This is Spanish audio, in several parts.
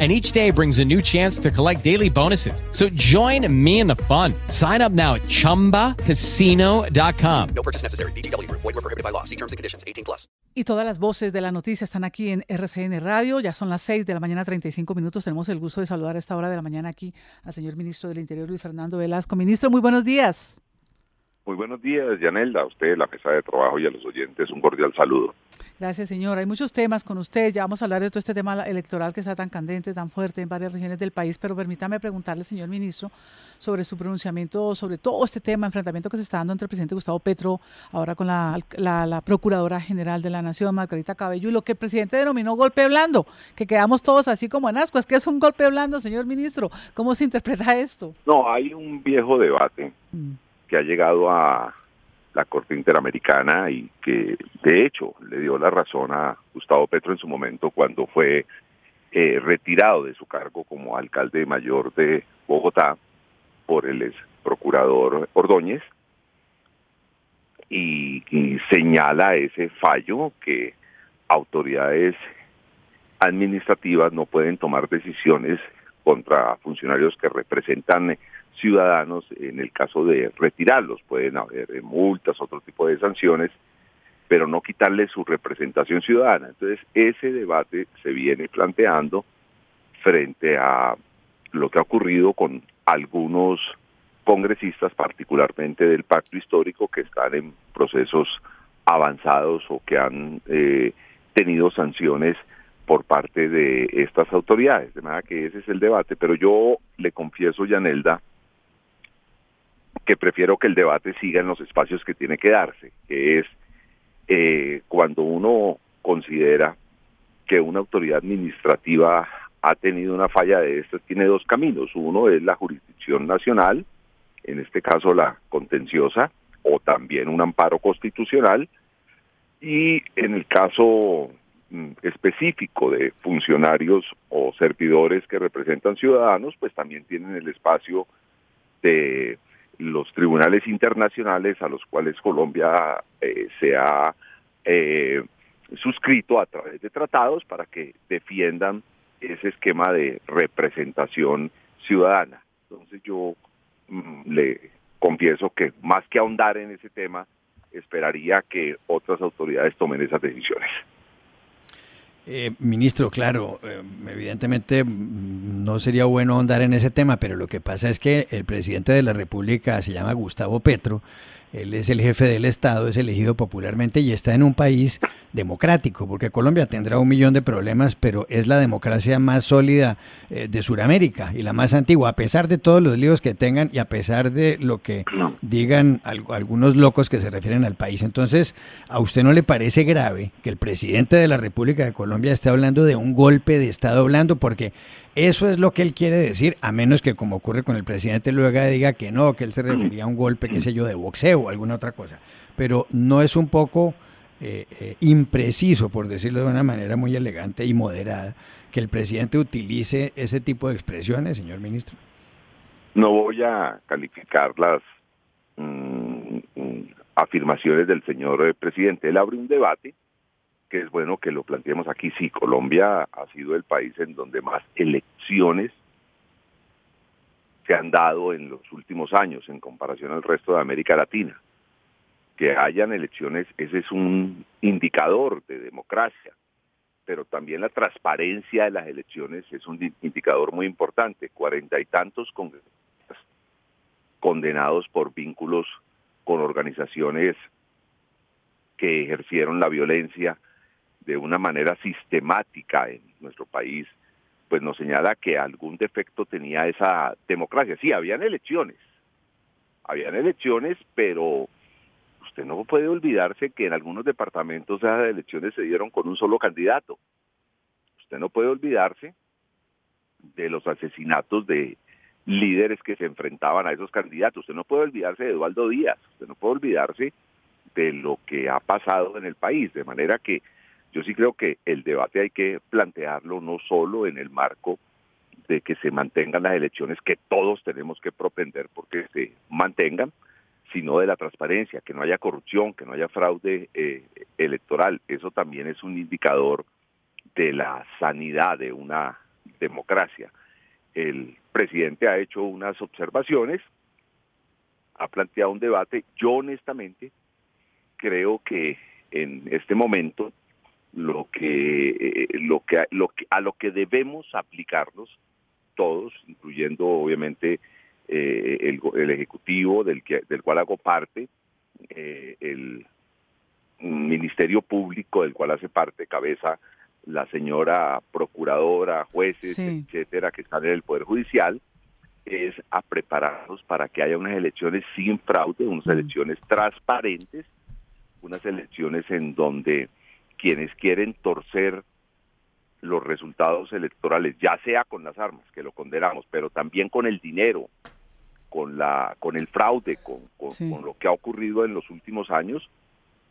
and each day brings a new chance to collect daily bonuses. So join me in the fun. Sign up now at ChumbaCasino.com. No purchase necessary. BGW. Void were prohibited by law. See terms and conditions. 18 plus. Y todas las voces de la noticia están aquí en RCN Radio. Ya son las 6 de la mañana, 35 minutos. Tenemos el gusto de saludar a esta hora de la mañana aquí al señor ministro del Interior, Luis Fernando Velasco. Ministro, muy buenos días. Muy buenos días, Yanelda, a usted, la mesa de trabajo y a los oyentes un cordial saludo. Gracias, señor. Hay muchos temas con usted. Ya vamos a hablar de todo este tema electoral que está tan candente, tan fuerte en varias regiones del país, pero permítame preguntarle, señor ministro, sobre su pronunciamiento, sobre todo este tema, enfrentamiento que se está dando entre el presidente Gustavo Petro, ahora con la, la Procuradora General de la Nación, Margarita Cabello, y lo que el presidente denominó golpe blando, que quedamos todos así como en asco. Es que es un golpe blando, señor ministro. ¿Cómo se interpreta esto? No, hay un viejo debate. Mm que ha llegado a la Corte Interamericana y que de hecho le dio la razón a Gustavo Petro en su momento cuando fue eh, retirado de su cargo como alcalde mayor de Bogotá por el ex procurador Ordóñez. Y, y señala ese fallo que autoridades administrativas no pueden tomar decisiones contra funcionarios que representan ciudadanos en el caso de retirarlos. Pueden haber multas, otro tipo de sanciones, pero no quitarles su representación ciudadana. Entonces, ese debate se viene planteando frente a lo que ha ocurrido con algunos congresistas, particularmente del pacto histórico, que están en procesos avanzados o que han eh, tenido sanciones por parte de estas autoridades. De manera que ese es el debate, pero yo le confieso, Yanelda, que prefiero que el debate siga en los espacios que tiene que darse, que es eh, cuando uno considera que una autoridad administrativa ha tenido una falla de estas, tiene dos caminos. Uno es la jurisdicción nacional, en este caso la contenciosa, o también un amparo constitucional, y en el caso mm, específico de funcionarios o servidores que representan ciudadanos, pues también tienen el espacio de los tribunales internacionales a los cuales Colombia eh, se ha eh, suscrito a través de tratados para que defiendan ese esquema de representación ciudadana. Entonces yo mm, le confieso que más que ahondar en ese tema, esperaría que otras autoridades tomen esas decisiones. Eh, ministro, claro, eh, evidentemente mm, no sería bueno ahondar en ese tema, pero lo que pasa es que el presidente de la República se llama Gustavo Petro él es el jefe del Estado, es elegido popularmente y está en un país democrático, porque Colombia tendrá un millón de problemas, pero es la democracia más sólida eh, de Sudamérica y la más antigua, a pesar de todos los líos que tengan y a pesar de lo que digan algunos locos que se refieren al país. Entonces, ¿a usted no le parece grave que el presidente de la República de Colombia esté hablando de un golpe de Estado blando? Porque eso es lo que él quiere decir, a menos que como ocurre con el presidente luego diga que no, que él se refería a un golpe, qué sé yo, de boxeo alguna otra cosa. Pero no es un poco eh, eh, impreciso, por decirlo de una manera muy elegante y moderada, que el presidente utilice ese tipo de expresiones, señor ministro. No voy a calificar las mm, mm, afirmaciones del señor eh, presidente. Él abre un debate que es bueno que lo planteemos aquí. Sí, Colombia ha sido el país en donde más elecciones se han dado en los últimos años en comparación al resto de América Latina. Que hayan elecciones, ese es un indicador de democracia, pero también la transparencia de las elecciones es un indicador muy importante. Cuarenta y tantos condenados por vínculos con organizaciones que ejercieron la violencia de una manera sistemática en nuestro país, pues nos señala que algún defecto tenía esa democracia. Sí, habían elecciones, habían elecciones, pero usted no puede olvidarse que en algunos departamentos esas elecciones se dieron con un solo candidato. Usted no puede olvidarse de los asesinatos de líderes que se enfrentaban a esos candidatos. Usted no puede olvidarse de Eduardo Díaz, usted no puede olvidarse de lo que ha pasado en el país, de manera que yo sí creo que el debate hay que plantearlo no solo en el marco de que se mantengan las elecciones que todos tenemos que propender porque se mantengan, sino de la transparencia, que no haya corrupción, que no haya fraude eh, electoral. Eso también es un indicador de la sanidad de una democracia. El presidente ha hecho unas observaciones, ha planteado un debate. Yo honestamente creo que en este momento lo que, eh, lo que, lo que a lo que debemos aplicarnos todos, incluyendo obviamente eh, el, el, ejecutivo del que del cual hago parte, eh, el ministerio público del cual hace parte cabeza la señora procuradora, jueces, etcétera, que están en el Poder Judicial, es a prepararnos para que haya unas elecciones sin fraude, unas elecciones transparentes, unas elecciones en donde quienes quieren torcer los resultados electorales, ya sea con las armas, que lo condenamos, pero también con el dinero, con la con el fraude, con, con lo que ha ocurrido en los últimos años,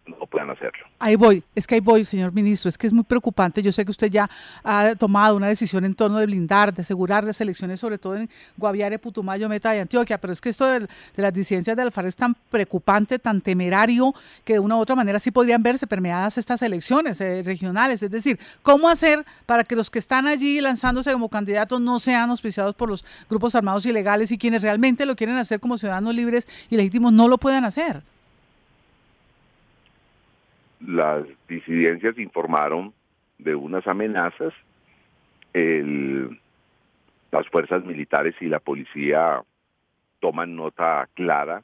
no puedan hacerlo. Ahí voy, es que ahí voy, señor ministro, es que es muy preocupante. Yo sé que usted ya ha tomado una decisión en torno de blindar, de asegurar las elecciones, sobre todo en Guaviare, Putumayo, Meta y Antioquia, pero es que esto de, las disidencias de Alfaro es tan preocupante, tan temerario, que de una u otra manera sí podrían verse permeadas estas elecciones eh, regionales. Es decir, ¿cómo hacer para que los que están allí lanzándose como candidatos no sean auspiciados por los grupos armados ilegales y quienes realmente lo quieren hacer como ciudadanos libres y legítimos no lo puedan hacer? Las disidencias informaron de unas amenazas. las fuerzas militares y la policía toman nota clara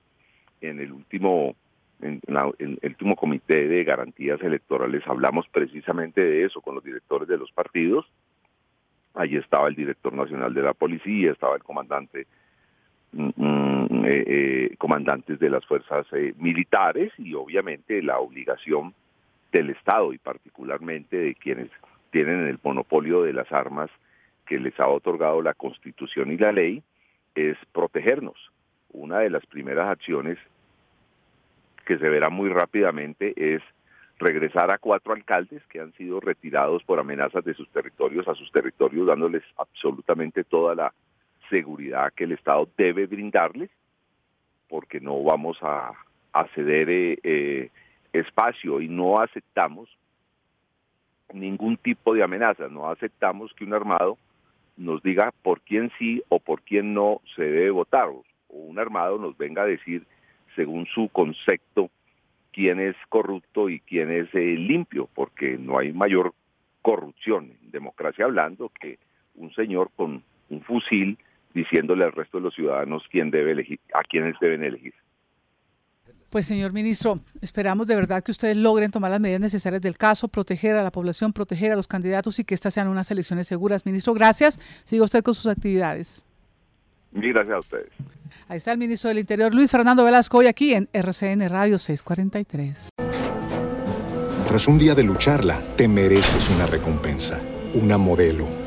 en el último en, el último comité de garantías electorales hablamos precisamente de eso con los directores de los partidos. Allí estaba el director nacional de la policía, estaba el comandante mm, mm, eh, eh, comandantes de las fuerzas eh, militares y obviamente la obligación del Estado y particularmente de quienes tienen el monopolio de las armas que les ha otorgado la Constitución y la ley, es protegernos. Una de las primeras acciones que se verá muy rápidamente es regresar a cuatro alcaldes que han sido retirados por amenazas de sus territorios a sus territorios, dándoles absolutamente toda la seguridad que el Estado debe brindarles, porque no vamos a, ceder eh, eh, espacio y no aceptamos ningún tipo de amenaza, no aceptamos que un armado nos diga por quién sí o por quién no se debe votar, o un armado nos venga a decir, según su concepto, quién es corrupto y quién es eh, limpio, porque no hay mayor corrupción, en democracia hablando, que un señor con un fusil diciéndole al resto de los ciudadanos quién debe elegir, a quiénes deben elegir. Pues señor ministro, esperamos de verdad que ustedes logren tomar las medidas necesarias del caso, proteger a la población, proteger a los candidatos y que estas sean unas elecciones seguras. Ministro, gracias. Siga usted con sus actividades. Mil gracias a ustedes. Ahí está el ministro del Interior, Luis Fernando Velasco, hoy aquí en RCN Radio 643. Tras un día de lucharla, te mereces una recompensa, una modelo